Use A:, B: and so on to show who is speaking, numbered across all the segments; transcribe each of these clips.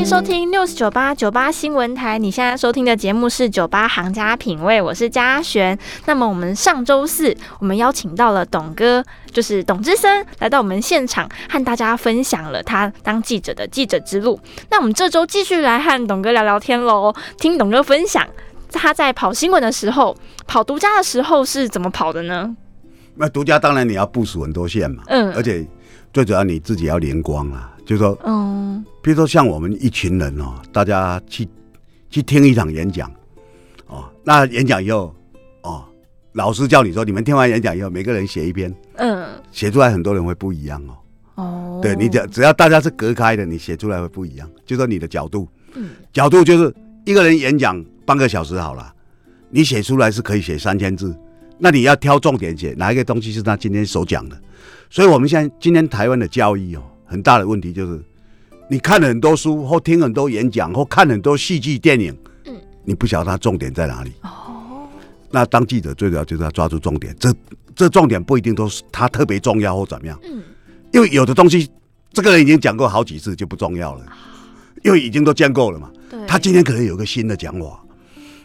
A: 迎收听 News 九八九八新闻台。你现在收听的节目是《九八行家品味》，我是嘉璇。那么我们上周四，我们邀请到了董哥，就是董之森，来到我们现场，和大家分享了他当记者的记者之路。那我们这周继续来和董哥聊聊天喽，听董哥分享他在跑新闻的时候，跑独家的时候是怎么跑的呢？
B: 那独家当然你要部署很多线嘛，嗯，而且最主要你自己要连光啊。就是说，嗯，比如说像我们一群人哦，大家去去听一场演讲，哦，那演讲以后，哦，老师叫你说，你们听完演讲以后，每个人写一篇，嗯，写出来很多人会不一样哦，哦，对你只只要大家是隔开的，你写出来会不一样。就说你的角度，嗯，角度就是一个人演讲半个小时好了，你写出来是可以写三千字，那你要挑重点写，哪一个东西是他今天所讲的？所以我们现在今天台湾的教育哦。很大的问题就是，你看了很多书，或听很多演讲，或看很多戏剧电影，嗯，你不晓得它重点在哪里。哦，那当记者最主要就是要抓住重点，这这重点不一定都是他特别重要或怎么样。嗯，因为有的东西，这个人已经讲过好几次就不重要了，因为已经都见过了嘛。对，他今天可能有个新的讲法，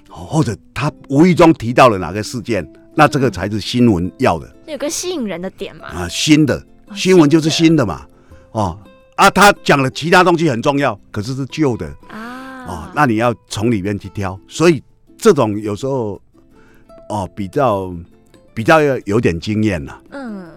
B: 或者他无意中提到了哪个事件，那这个才是新闻要的。
A: 有个吸引人的点嘛？
B: 啊，新的新闻就是新的嘛。哦啊，他讲的其他东西很重要，可是是旧的啊。哦，那你要从里面去挑，所以这种有时候哦比较比较要有点经验了。嗯，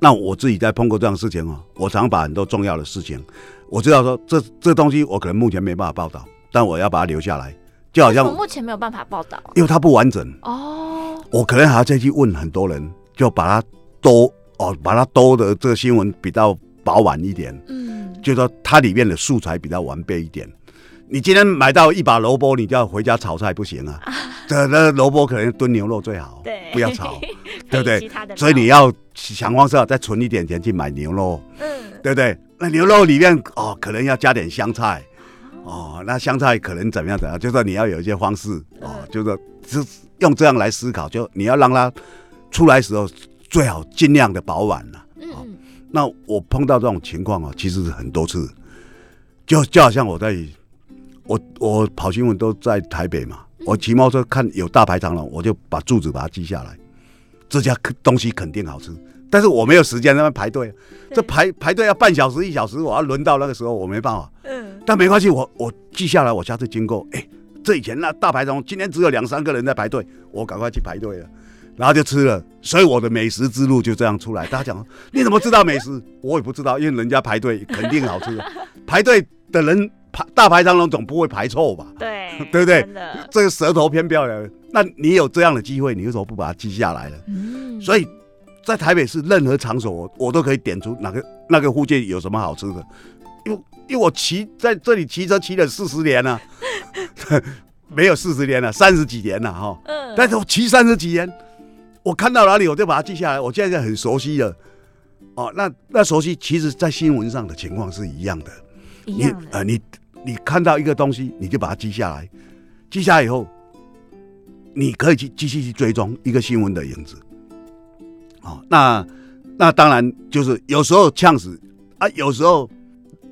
B: 那我自己在碰过这样的事情哦，我常把很多重要的事情，我知道说这这东西我可能目前没办法报道，但我要把它留下来，就好像
A: 我目前没有办法报道，
B: 因为它不完整哦。我可能还要再去问很多人，就把它多哦，把它多的这个新闻比较。饱满一点，嗯，就说它里面的素材比较完备一点。你今天买到一把萝卜，你就要回家炒菜不行啊。这那萝卜可能炖牛肉最好，
A: 对，
B: 不要炒，对不对？所以你要想方设法再存一点钱去买牛肉，嗯，对不对？那牛肉里面哦，可能要加点香菜，哦，那香菜可能怎么样怎样？就说你要有一些方式，哦，就说是用这样来思考，就你要让它出来时候最好尽量的饱满了。那我碰到这种情况啊，其实是很多次，就就好像我在，我我跑新闻都在台北嘛，我骑摩托车看有大排长龙，我就把住址把它记下来，这家东西肯定好吃，但是我没有时间那边排队，这排排队要半小时一小时，我要轮到那个时候我没办法，嗯，但没关系，我我记下来，我下次经过，哎，这以前那大排长龙，今天只有两三个人在排队，我赶快去排队了。然后就吃了，所以我的美食之路就这样出来。大家讲，你怎么知道美食？我也不知道，因为人家排队肯定好吃。排队的人排大排长龙总不会排错吧？
A: 对，
B: 对不对？这个舌头偏漂亮。那你有这样的机会，你为什么不把它记下来呢？嗯。所以在台北市任何场所，我我都可以点出哪个那个附近有什么好吃的。因为因为我骑在这里骑车骑了四十年了，没有四十年了，三十几年了哈。嗯。但是我骑三十几年。我看到哪里，我就把它记下来。我现在很熟悉了，哦，那那熟悉，其实在新闻上的情况是一样的。
A: 一样的。呃，
B: 你你看到一个东西，你就把它记下来。记下来以后，你可以去继续去追踪一个新闻的影子。哦，那那当然就是有时候呛死啊，有时候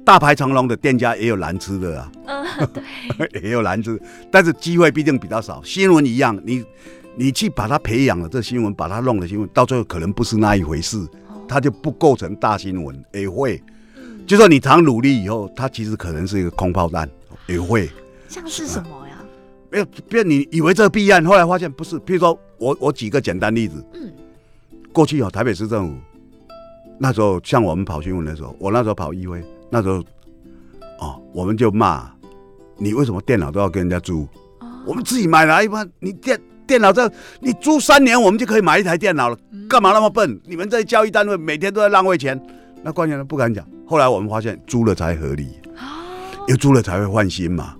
B: 大排长龙的店家也有难吃的啊。嗯，对，也有难吃，但是机会毕竟比较少。新闻一样，你。你去把它培养了，这新闻把它弄了新闻，到最后可能不是那一回事，它就不构成大新闻，也会。就说你常努力以后，它其实可能是一个空炮弹，也会。
A: 像是什么呀？
B: 没有，别你以为这个弊案，后来发现不是。譬如说我我举个简单例子，嗯，过去哦，台北市政府那时候像我们跑新闻的时候，我那时候跑议会，那时候哦，我们就骂你为什么电脑都要跟人家租？我们自己买来一般，你电。电脑这，你租三年，我们就可以买一台电脑了。干嘛那么笨？你们这交易单位每天都在浪费钱。那关键呢不敢讲。后来我们发现租了才合理，因为租了才会换新嘛。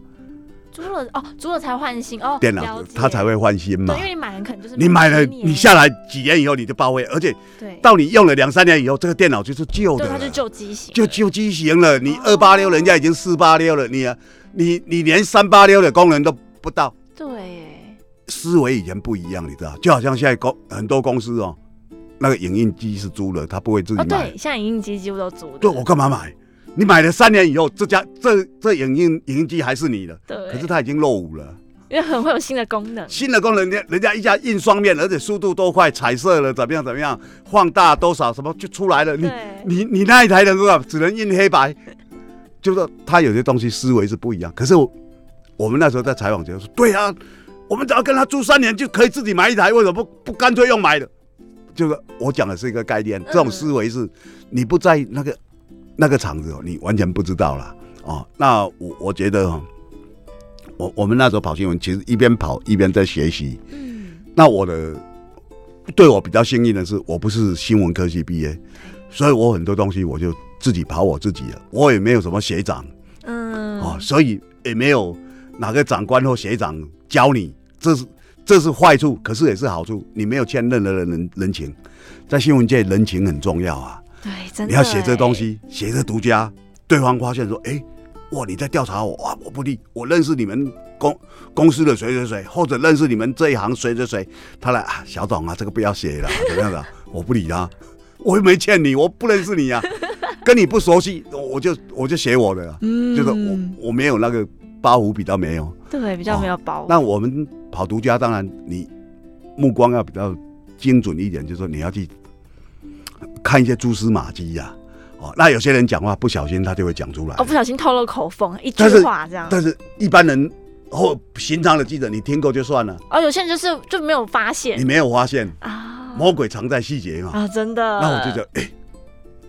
A: 租了哦，租了才换新哦。
B: 电脑它才会换新嘛。
A: 因为你买了可能就是
B: 你买了，你下来几年以后你就报废，而且到你用了两三年以后，这个电脑就是旧的，
A: 它就旧机型，
B: 就旧机型了。你二八六，人家已经四八六了，你你你连三八六的功能都不到。
A: 对。
B: 思维以前不一样，你知道，就好像现在公很多公司哦，那个影印机是租的，他不会自己买。
A: 对，像影印机几乎都租的。
B: 对，我干嘛买？你买了三年以后，这家这这影印影印机还是你的，
A: 对。
B: 可是它已经落伍了，
A: 因为很会有新的功能。
B: 新的功能，人家人家一家印双面，而且速度多快，彩色了怎么样怎么样，放大多少什么就出来了。你你你那一台能够只能印黑白，就是他有些东西思维是不一样。可是我我们那时候在采访就说，对啊，我们只要跟他租三年就可以自己买一台，为什么不不干脆用买的？就是我讲的是一个概念，这种思维是你不在那个。那个场子哦，你完全不知道了哦。那我我觉得，我我们那时候跑新闻，其实一边跑一边在学习。嗯。那我的对我比较幸运的是，我不是新闻科系毕业，所以我很多东西我就自己跑我自己了。我也没有什么学长，嗯。哦，所以也没有哪个长官或学长教你，这是这是坏处，可是也是好处。你没有欠任何的人人情，在新闻界人情很重要啊。
A: 对，真的。
B: 你要写这东西，写这独家，对方发现说：“哎，哇，你在调查我哇，我不理，我认识你们公公司的谁谁谁，或者认识你们这一行谁谁谁。”他来啊，小董啊，这个不要写了，怎么样的？我不理他，我又没欠你，我不认识你呀，跟你不熟悉，我就我就写我的，嗯，就是我我没有那个包袱，比较没有，
A: 对，比较没有包。
B: 那我们跑独家，当然你目光要比较精准一点，就是说你要去。看一些蛛丝马迹呀，哦，那有些人讲话不小心，他就会讲出来。
A: 哦，不小心透露口风，一句话这样。
B: 但是一般人或寻常的记者，你听过就算了。
A: 哦，有些人就是就没有发现。
B: 你没有发现啊？魔鬼藏在细节嘛。
A: 啊，真的。
B: 那我就觉得，哎，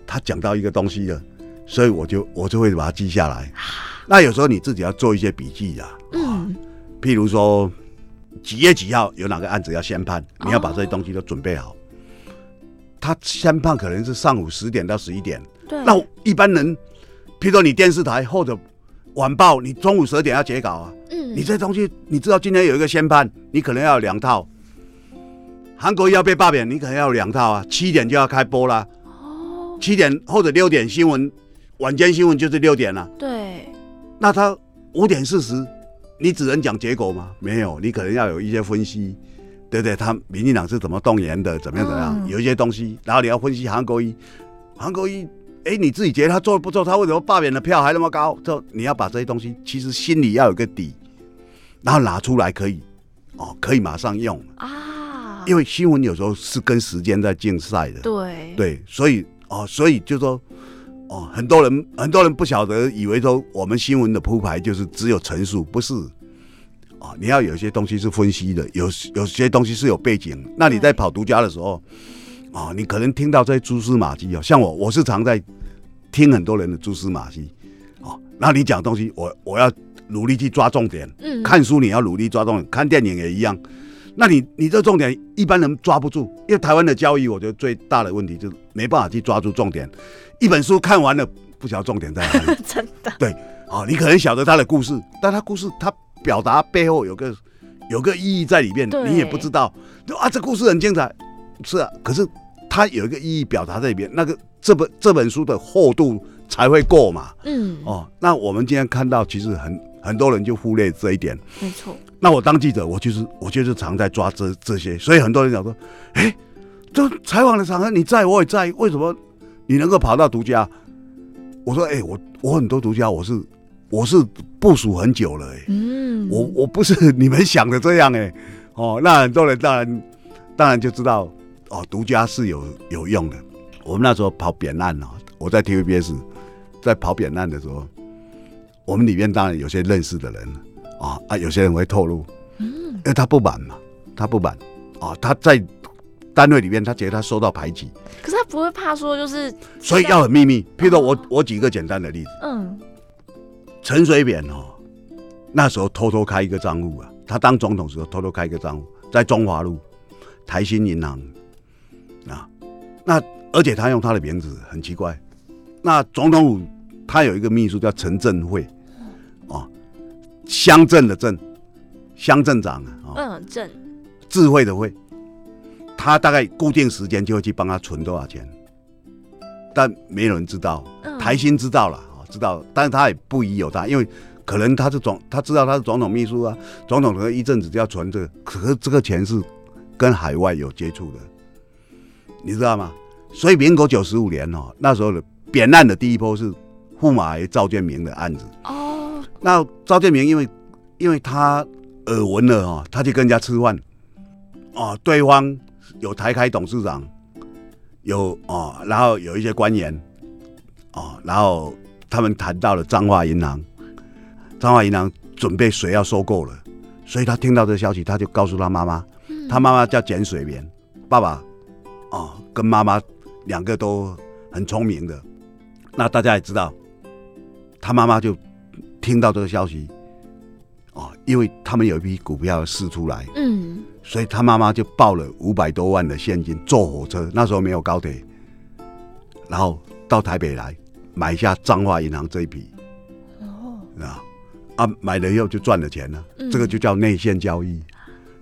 B: 他讲到一个东西了，所以我就我就会把它记下来。那有时候你自己要做一些笔记呀。嗯。譬如说几月几号有哪个案子要宣判，你要把这些东西都准备好。他宣判可能是上午十点到十一点，
A: 对。
B: 那一般人，譬如说你电视台或者晚报，你中午十二点要截稿啊。嗯。你这东西，你知道今天有一个宣判，你可能要两套。韩国要被罢免，你可能要两套啊。七点就要开播啦。哦。七点或者六点新闻，晚间新闻就是六点了。
A: 对。
B: 那他五点四十，你只能讲结果吗？没有，你可能要有一些分析。对不对，他民进党是怎么动员的？怎么样怎么样？有一些东西，然后你要分析韩国瑜，韩国瑜，哎，你自己觉得他做的不错，他为什么罢免的票还那么高？就你要把这些东西，其实心里要有个底，然后拿出来可以，哦，可以马上用啊。因为新闻有时候是跟时间在竞赛的，
A: 对
B: 对，所以哦，所以就说哦，很多人很多人不晓得，以为说我们新闻的铺排就是只有陈述，不是。啊，你要有一些东西是分析的，有有些东西是有背景。那你在跑独家的时候，啊，你可能听到这些蛛丝马迹哦。像我，我是常在听很多人的蛛丝马迹，哦，那你讲东西，我我要努力去抓重点。嗯，看书你要努力抓重点，看电影也一样。那你你这重点一般人抓不住，因为台湾的教育，我觉得最大的问题就是没办法去抓住重点。一本书看完了，不晓得重点在哪里。
A: 真的。
B: 对，啊，你可能晓得他的故事，但他故事他。表达背后有个有个意义在里面，你也不知道。就啊，这故事很精彩，是啊。可是他有一个意义表达在里面，那个这本这本书的厚度才会够嘛。嗯。哦，那我们今天看到，其实很很多人就忽略这一点。
A: 没错。
B: 那我当记者，我就是我就是常在抓这这些，所以很多人讲说，哎，这采访的场合你在我也在，为什么你能够跑到独家？我说，哎，我我很多独家，我是。我是部署很久了哎，嗯，我我不是你们想的这样哎，哦，那很多人当然当然就知道哦，独家是有有用的。我们那时候跑扁案哦，我在 TVBS 在跑扁案的时候，我们里面当然有些认识的人啊啊，有些人会透露，嗯，因为他不满嘛，他不满啊，他在单位里面他觉得他受到排挤，
A: 可是他不会怕说就是，
B: 所以要很秘密。譬如说我我举一个简单的例子，嗯。陈水扁哦，那时候偷偷开一个账户啊，他当总统时候偷偷开一个账户，在中华路台新银行啊，那而且他用他的名字很奇怪，那总统府他有一个秘书叫陈振会，哦，乡镇的镇，乡镇长
A: 啊，嗯，镇，
B: 智慧的慧，他大概固定时间就会去帮他存多少钱，但没有人知道，台新知道了。知道，但是他也不疑有他，因为可能他是总，他知道他是总统秘书啊，总统可能一阵子就要存这个，可是这个钱是跟海外有接触的，你知道吗？所以民国九十五年哦，那时候的扁案的第一波是驸马爷赵建明的案子。哦，那赵建明因为因为他耳闻了哦，他就跟人家吃饭，哦，对方有台开董事长，有哦，然后有一些官员，哦，然后他们谈到了彰化银行，彰化银行准备水要收购了，所以他听到这消息，他就告诉他妈妈，他妈妈叫简水棉，爸爸，哦，跟妈妈两个都很聪明的，那大家也知道，他妈妈就听到这个消息。哦，因为他们有一批股票试出来，嗯，所以他妈妈就报了五百多万的现金，坐火车，那时候没有高铁，然后到台北来买下彰化银行这一笔，哦，啊，啊，买了以后就赚了钱了，这个就叫内线交易，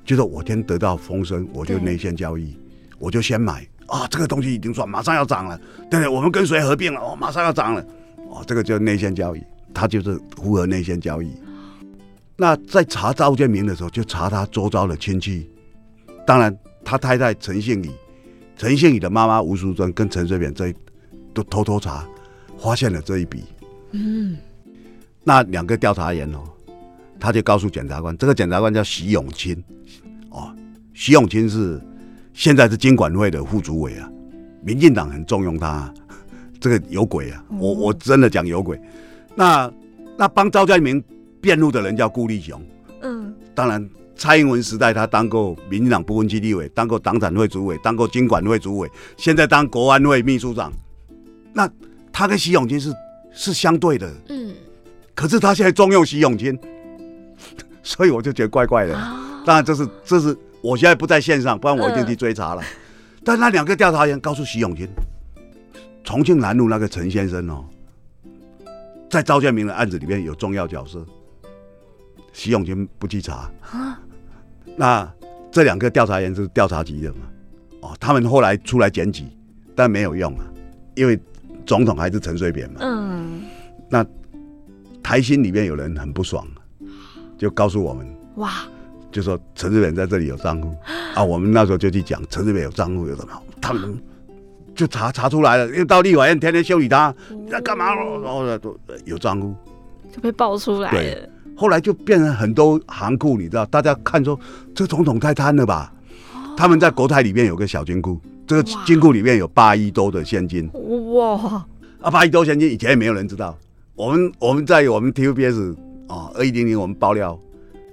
B: 就是我先得到风声，我就内线交易，我就先买，啊，这个东西已经赚，马上要涨了，对对？我们跟谁合并了？哦，马上要涨了，哦，这个叫内线交易，他就是符合内线交易。那在查赵建明的时候，就查他周遭的亲戚，当然他太太陈信宇，陈信宇的妈妈吴淑珍跟陈水扁这都偷偷查，发现了这一笔。嗯，那两个调查员哦，他就告诉检察官，这个检察官叫徐永清，哦，徐永清是现在是经管会的副主委啊，民进党很重用他，这个有鬼啊，我我真的讲有鬼。那那帮赵家明。辩护的人叫顾立雄，嗯，当然蔡英文时代他当过民进党不分区立委，当过党产会主委，当过经管会主委，现在当国安会秘书长。那他跟徐永清是是相对的，嗯，可是他现在重用徐永清，所以我就觉得怪怪的。当然这是这是我现在不在线上，不然我一定去追查了。但那两个调查员告诉徐永清，重庆南路那个陈先生哦，在赵建明的案子里面有重要角色。徐永军不去查啊？那这两个调查员是调查局的嘛？哦，他们后来出来检举，但没有用啊，因为总统还是陈水扁嘛。嗯。那台新里面有人很不爽，就告诉我们哇，就说陈水扁在这里有账户啊。我们那时候就去讲陈水扁有账户有什么，他们就查查出来了，又到立法院天天修理他，在干嘛？然后都有账户
A: 就被爆出来了。
B: 后来就变成很多行库，你知道？大家看说这总统太贪了吧？他们在国泰里面有个小金库，这个金库里面有八亿多的现金。哇！啊，八亿多现金以前也没有人知道。我们我们在我们 TVBS 啊，二一零零我们爆料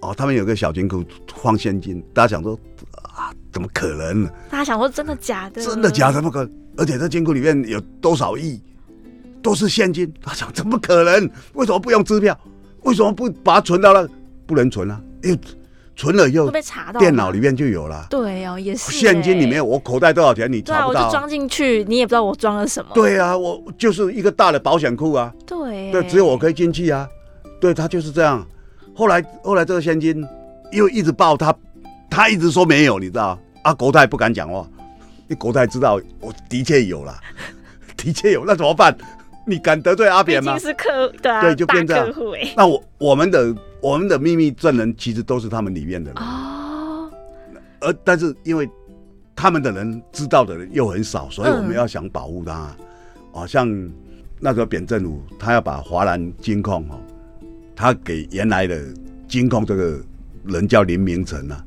B: 哦，他们有个小金库放现金，大家想说啊，怎么可能？
A: 大家想说真的假的？
B: 真的假的？不可，而且这金库里面有多少亿都是现金，他想怎么可能？为什么不用支票？为什么不把它存到那？不能存啊！因为存了以后
A: 被查到，
B: 电脑里面就有了。
A: 对哦，也是。
B: 现金里面我口袋多少钱你查不到，
A: 我就装进去，你也不知道我装了什么。
B: 对啊，我就是一个大的保险库啊。
A: 对。
B: 对，只有我可以进去啊。对他就是这样。后来后来这个现金又一直报他，他一直说没有，你知道啊？国泰不敢讲话，你国泰知道我的确有了，的确有，那怎么办？你敢得罪阿扁吗？
A: 是客
B: 对对，就变这样。那我我们的我们的秘密证人其实都是他们里面的人哦。而但是因为他们的人知道的人又很少，所以我们要想保护他。哦，像那时候扁政府他要把华南金控哦，他给原来的金控这个人叫林明成啊。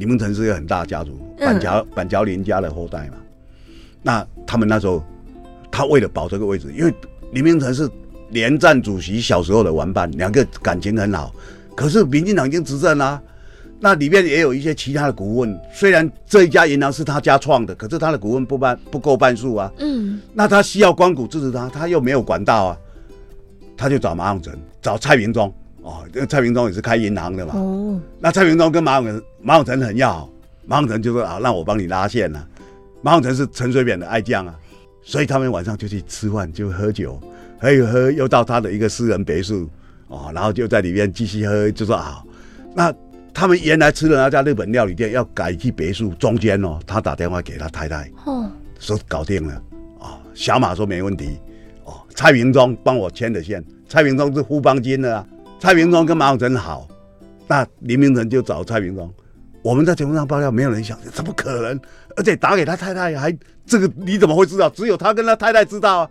B: 林明成是一个很大家族，板桥板桥林家的后代嘛。那他们那时候。他为了保这个位置，因为李明成是连战主席小时候的玩伴，两个感情很好。可是民进党已经执政啦，那里面也有一些其他的股份。虽然这一家银行是他家创的，可是他的股份不半不够半数啊。嗯。那他需要光谷支持他，他又没有管道啊，他就找马永成，找蔡明忠。哦，因为蔡明忠也是开银行的嘛。哦。那蔡明忠跟马永成马永成很要好，马永成就说啊，让我帮你拉线啊。马永成是陈水扁的爱将啊。所以他们晚上就去吃饭，就喝酒，喝一喝，又到他的一个私人别墅，哦，然后就在里面继续喝，就说啊，那他们原来吃的那家日本料理店要改去别墅中间哦，他打电话给他太太，哦，说搞定了，哦，小马说没问题，哦，蔡明忠帮我牵的线，蔡明忠是富邦金的啊，蔡明忠跟马永成好，那林明成就找蔡明忠。我们在节目上爆料，没有人想，怎么可能？而且打给他太太，还这个你怎么会知道？只有他跟他太太知道啊。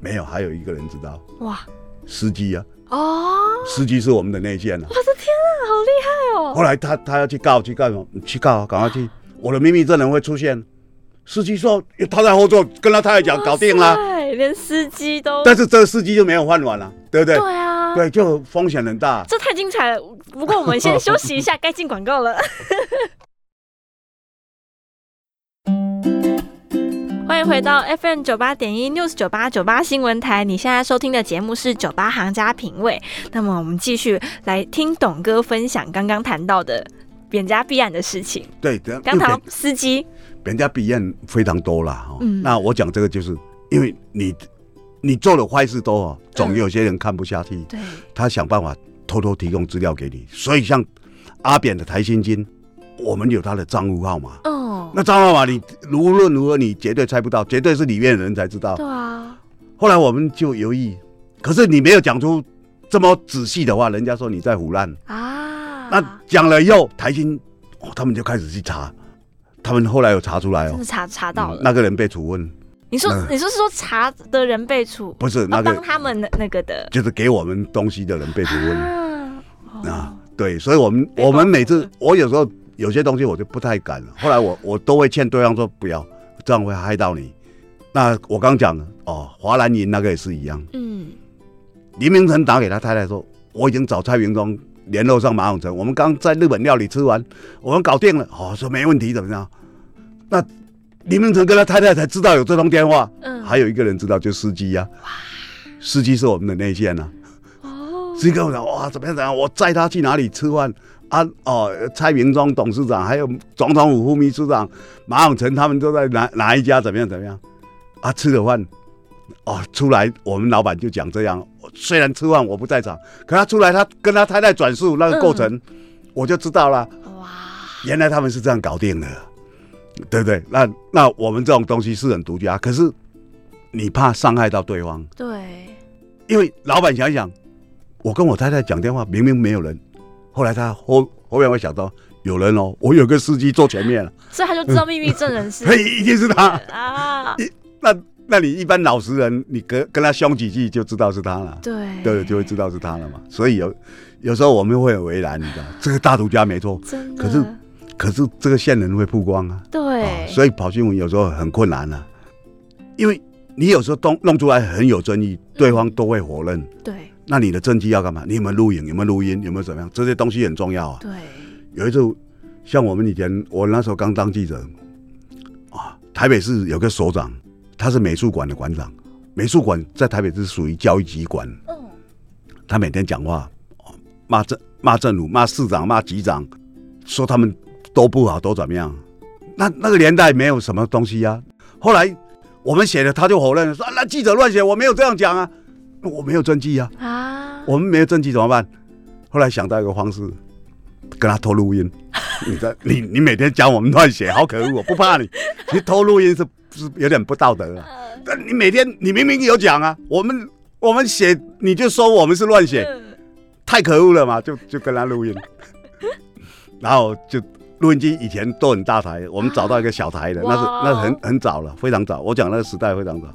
B: 没有，还有一个人知道。哇，司机啊！哦，司机是我们的内线啊！
A: 我的天啊，好厉害哦！
B: 后来他他要去告去告什么？去告，赶快去！我的秘密证人会出现。司机说他在后座跟他太太讲搞定了，对
A: 连司机都。
B: 但是这个司机就没有饭碗了，对不对？
A: 对啊，
B: 对，就风险很大。
A: 这太精彩了！不过我们先休息一下，该进广告了。欢迎回到 FM 九八点一 News 九八九八新闻台，你现在收听的节目是九八行家品味。那么我们继续来听董哥分享刚刚谈到的扁家弊案的事情。
B: 对，
A: 刚谈司机。
B: 人家比案非常多了哈，那我讲这个就是因为你你做的坏事多哦，总有些人看不下去，
A: 对，
B: 他想办法偷偷提供资料给你。所以像阿扁的台新金，我们有他的账户号码，哦，那账户号码你无论如何你绝对猜不到，绝对是里面的人才知道。
A: 对啊。
B: 后来我们就犹豫，可是你没有讲出这么仔细的话，人家说你在胡乱啊。那讲了以后，台新哦，他们就开始去查。他们后来有查出来哦，
A: 查查到了，
B: 那个人被处分。
A: 你说，你说是说查的人被处？
B: 不是，那个
A: 帮他们那那个的，
B: 就是给我们东西的人被处分。啊，对，所以我们我们每次，我有时候有些东西我就不太敢了。后来我我都会劝对方说不要，这样会害到你。那我刚讲哦，华南银那个也是一样。嗯，黎明成打给他太太说，我已经找蔡明忠联络上马永成，我们刚在日本料理吃完，我们搞定了。哦，说没问题，怎么样？那李明成跟他太太才知道有这通电话，嗯，还有一个人知道，就司机呀。哇，司机是我们的内线呐。哦，司机跟我讲，哇，怎么样怎么样？我载他去哪里吃饭？啊，哦，蔡明忠董事长，还有总统府副秘书长马永成，他们都在哪哪一家？怎么样怎么样？啊，吃了饭，哦，出来，我们老板就讲这样。虽然吃饭我不在场，可他出来，他跟他太太转述那个过程，我就知道了。哇，原来他们是这样搞定的。对不对？那那我们这种东西是很独家，可是你怕伤害到对方。
A: 对，
B: 因为老板想一想，我跟我太太讲电话，明明没有人，后来他后后面会想到有人哦，我有个司机坐前面了，
A: 所以他就知道秘密证人是，
B: 嘿，一定是他。啊。那那你一般老实人，你跟跟他凶几句就知道是他了，
A: 对。
B: 对，就会知道是他了嘛。所以有有时候我们会很为难，你知道，这个大独家没错，可是。可是这个线人会曝光啊，
A: 对，
B: 所以跑新闻有时候很困难啊，因为你有时候弄弄出来很有争议，对方都会否认，
A: 对，
B: 那你的证据要干嘛？你有没有录影？有没有录音？有没有怎么样？这些东西很重要啊。
A: 对，
B: 有一次像我们以前，我那时候刚当记者啊，台北市有个所长，他是美术馆的馆长，美术馆在台北是属于教育机关，嗯，他每天讲话骂政骂政府骂市长骂局长，说他们。都不好，都怎么样？那那个年代没有什么东西呀。后来我们写的，他就否认说：“那记者乱写，我没有这样讲啊，我没有证据啊。”啊，我们没有证据怎么办？后来想到一个方式，跟他偷录音。你在你你每天讲我们乱写，好可恶！我不怕你，你偷录音是是有点不道德啊。但你每天你明明有讲啊，我们我们写你就说我们是乱写，太可恶了嘛！就就跟他录音，然后就。录音机以前都很大台，我们找到一个小台的，那是那很很早了，非常早。我讲那个时代非常早。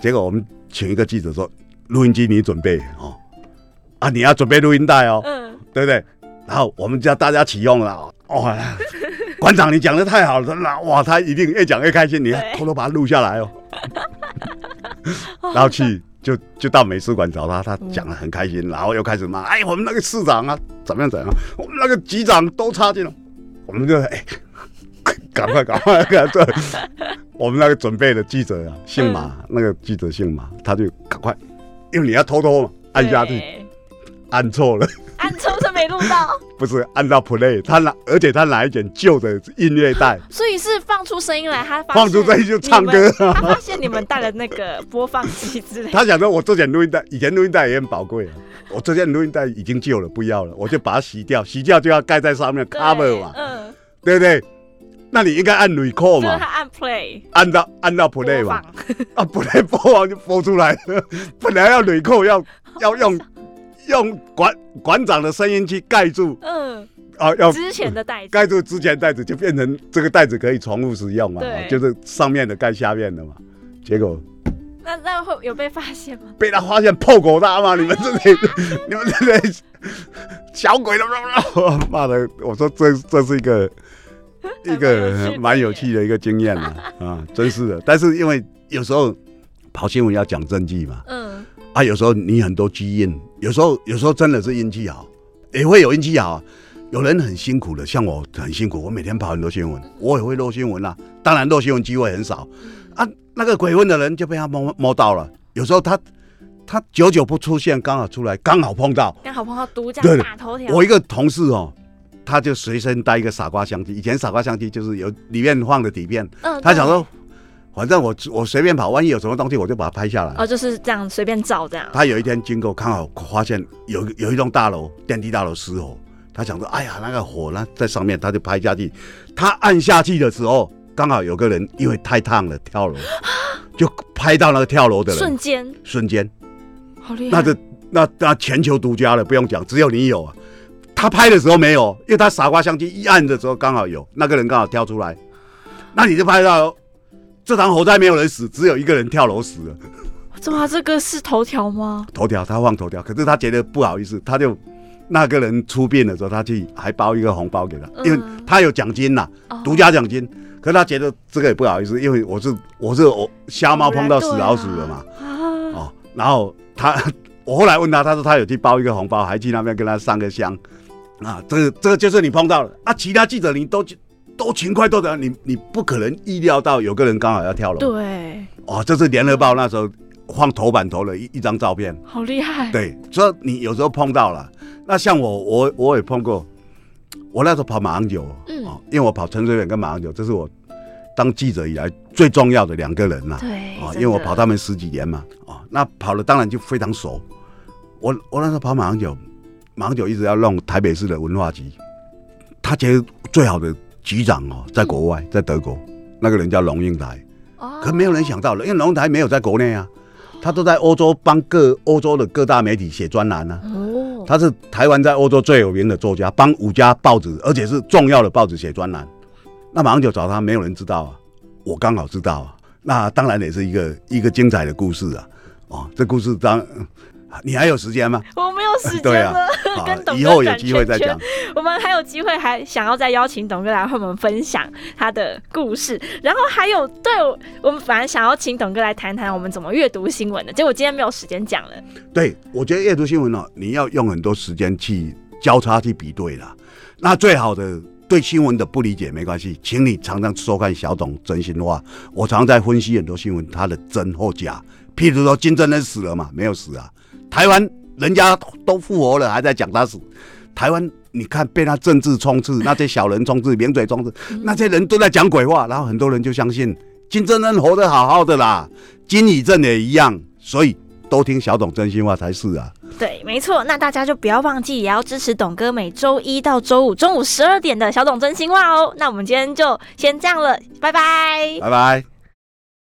B: 结果我们请一个记者说：“录音机你准备哦，啊你要准备录音带哦，嗯，对不对？”然后我们叫大家启用了。哦，馆长你讲的太好了，那哇他一定越讲越开心，你偷偷把它录下来哦。然后去就就到美术馆找他，他讲的很开心，然后又开始骂：“哎，我们那个市长啊，怎么样怎样？我们那个局长都插进了。”我们就哎，赶快赶快赶快。我们那个准备的记者啊，姓马，那个记者姓马，他就赶快，因为你要偷偷按下去，按错了，
A: 按错是没录到，
B: 不是按到 play，他拿，而且他拿一卷旧的音乐带，
A: 所以是放出声音来，他
B: 放出声音就唱歌，
A: 他发现你们带了那个播放机之类，
B: 他想说我这卷录音带，以前录音带也很宝贵啊。我这件录音带已经旧了，不要了，我就把它洗掉，洗掉就要盖在上面 cover 嘛，嗯，对不对？那你应该按 record 嘛，
A: 按 play，
B: 按到按到 play 嘛，啊 play 播完就播出来了，本来要 record 要 要用用馆馆长的声音去盖住，嗯，
A: 啊要之前的袋子。
B: 盖住之前袋子就变成这个袋子可以重复使用嘛，就是上面的盖下面的嘛，结果。
A: 那那会有被发现吗？
B: 被他发现破口大骂，你们这里，你们这里小鬼都 骂的，我说这这是一个 一个蛮有趣的一个经验啊，啊，真是的。但是因为有时候跑新闻要讲证据嘛，嗯，啊，有时候你很多基因，有时候有时候真的是运气好，也会有运气好。有人很辛苦的，像我很辛苦，我每天跑很多新闻，我也会漏新闻啊。当然漏新闻机会很少啊。那个鬼混的人就被他摸摸到了。有时候他他久久不出现，刚好出来，刚好碰到，
A: 刚好碰到独家大头条。
B: 我一个同事哦，他就随身带一个傻瓜相机。以前傻瓜相机就是有里面放的底片，嗯，他想说，反正我我随便跑，万一有什么东西，我就把它拍下来。
A: 哦，就是这样随便照这样。
B: 他有一天经过，刚好发现有有一栋大楼电梯大楼失火。他想说：“哎呀，那个火呢，在上面，他就拍下去。他按下去的时候，刚好有个人因为太烫了跳楼，就拍到那个跳楼的人。
A: 瞬间，
B: 瞬间，
A: 好厉害！
B: 那这那那全球独家了，不用讲，只有你有啊。他拍的时候没有，因为他傻瓜相机一按的时候刚好有那个人刚好跳出来，那你就拍到这场火灾没有人死，只有一个人跳楼死了。
A: 哇，这个是头条吗？
B: 头条，他放头条，可是他觉得不好意思，他就。”那个人出殡的时候，他去还包一个红包给他，因为他有奖金呐，独家奖金。可是他觉得这个也不好意思，因为我是我是我瞎猫碰到死老鼠了嘛。哦，然后他 我后来问他，他说他有去包一个红包，还去那边跟他上个香。啊，这个这个就是你碰到了啊！其他记者你都都勤快都的，你你不可能意料到有个人刚好要跳楼。
A: 对。
B: 哦，这是联合报那时候放头版头的一一张照片。
A: 好厉害。
B: 对，所以你有时候碰到了。那像我，我我也碰过，我那时候跑马航九，嗯，因为我跑陈水扁跟马航九，这是我当记者以来最重要的两个人呐，
A: 对，啊，
B: 因为我跑他们十几年嘛，啊，那跑了当然就非常熟。我我那时候跑马航九，马航九一直要弄台北市的文化局，他觉得最好的局长哦，在国外，在德国，那个人叫龙应台，哦，可没有人想到了，因为龙应台没有在国内啊，他都在欧洲帮各欧洲的各大媒体写专栏呢。他是台湾在欧洲最有名的作家，帮五家报纸，而且是重要的报纸写专栏。那马上就找他，没有人知道啊，我刚好知道啊。那当然也是一个一个精彩的故事啊。哦，这故事当。你还有时间吗？
A: 我没有时间了，跟董哥转圈圈。我们还有机会，还想要再邀请董哥来和我们分享他的故事。然后还有，对我们反而想要请董哥来谈谈我们怎么阅读新闻的。结果今天没有时间讲了。
B: 对，我觉得阅读新闻呢，你要用很多时间去交叉去比对了。那最好的对新闻的不理解没关系，请你常常收看小董真心话。我常在分析很多新闻，它的真或假。譬如说金正恩死了嘛？没有死啊。台湾人家都复活了，还在讲他死。台湾你看被他政治充斥，那些小人充斥，名嘴充斥，那些人都在讲鬼话，然后很多人就相信金正恩活得好好的啦，金宇镇也一样，所以都听小董真心话才是啊。
A: 对，没错。那大家就不要忘记，也要支持董哥每周一到周五中午十二点的小董真心话哦。那我们今天就先这样了，拜拜，
B: 拜拜。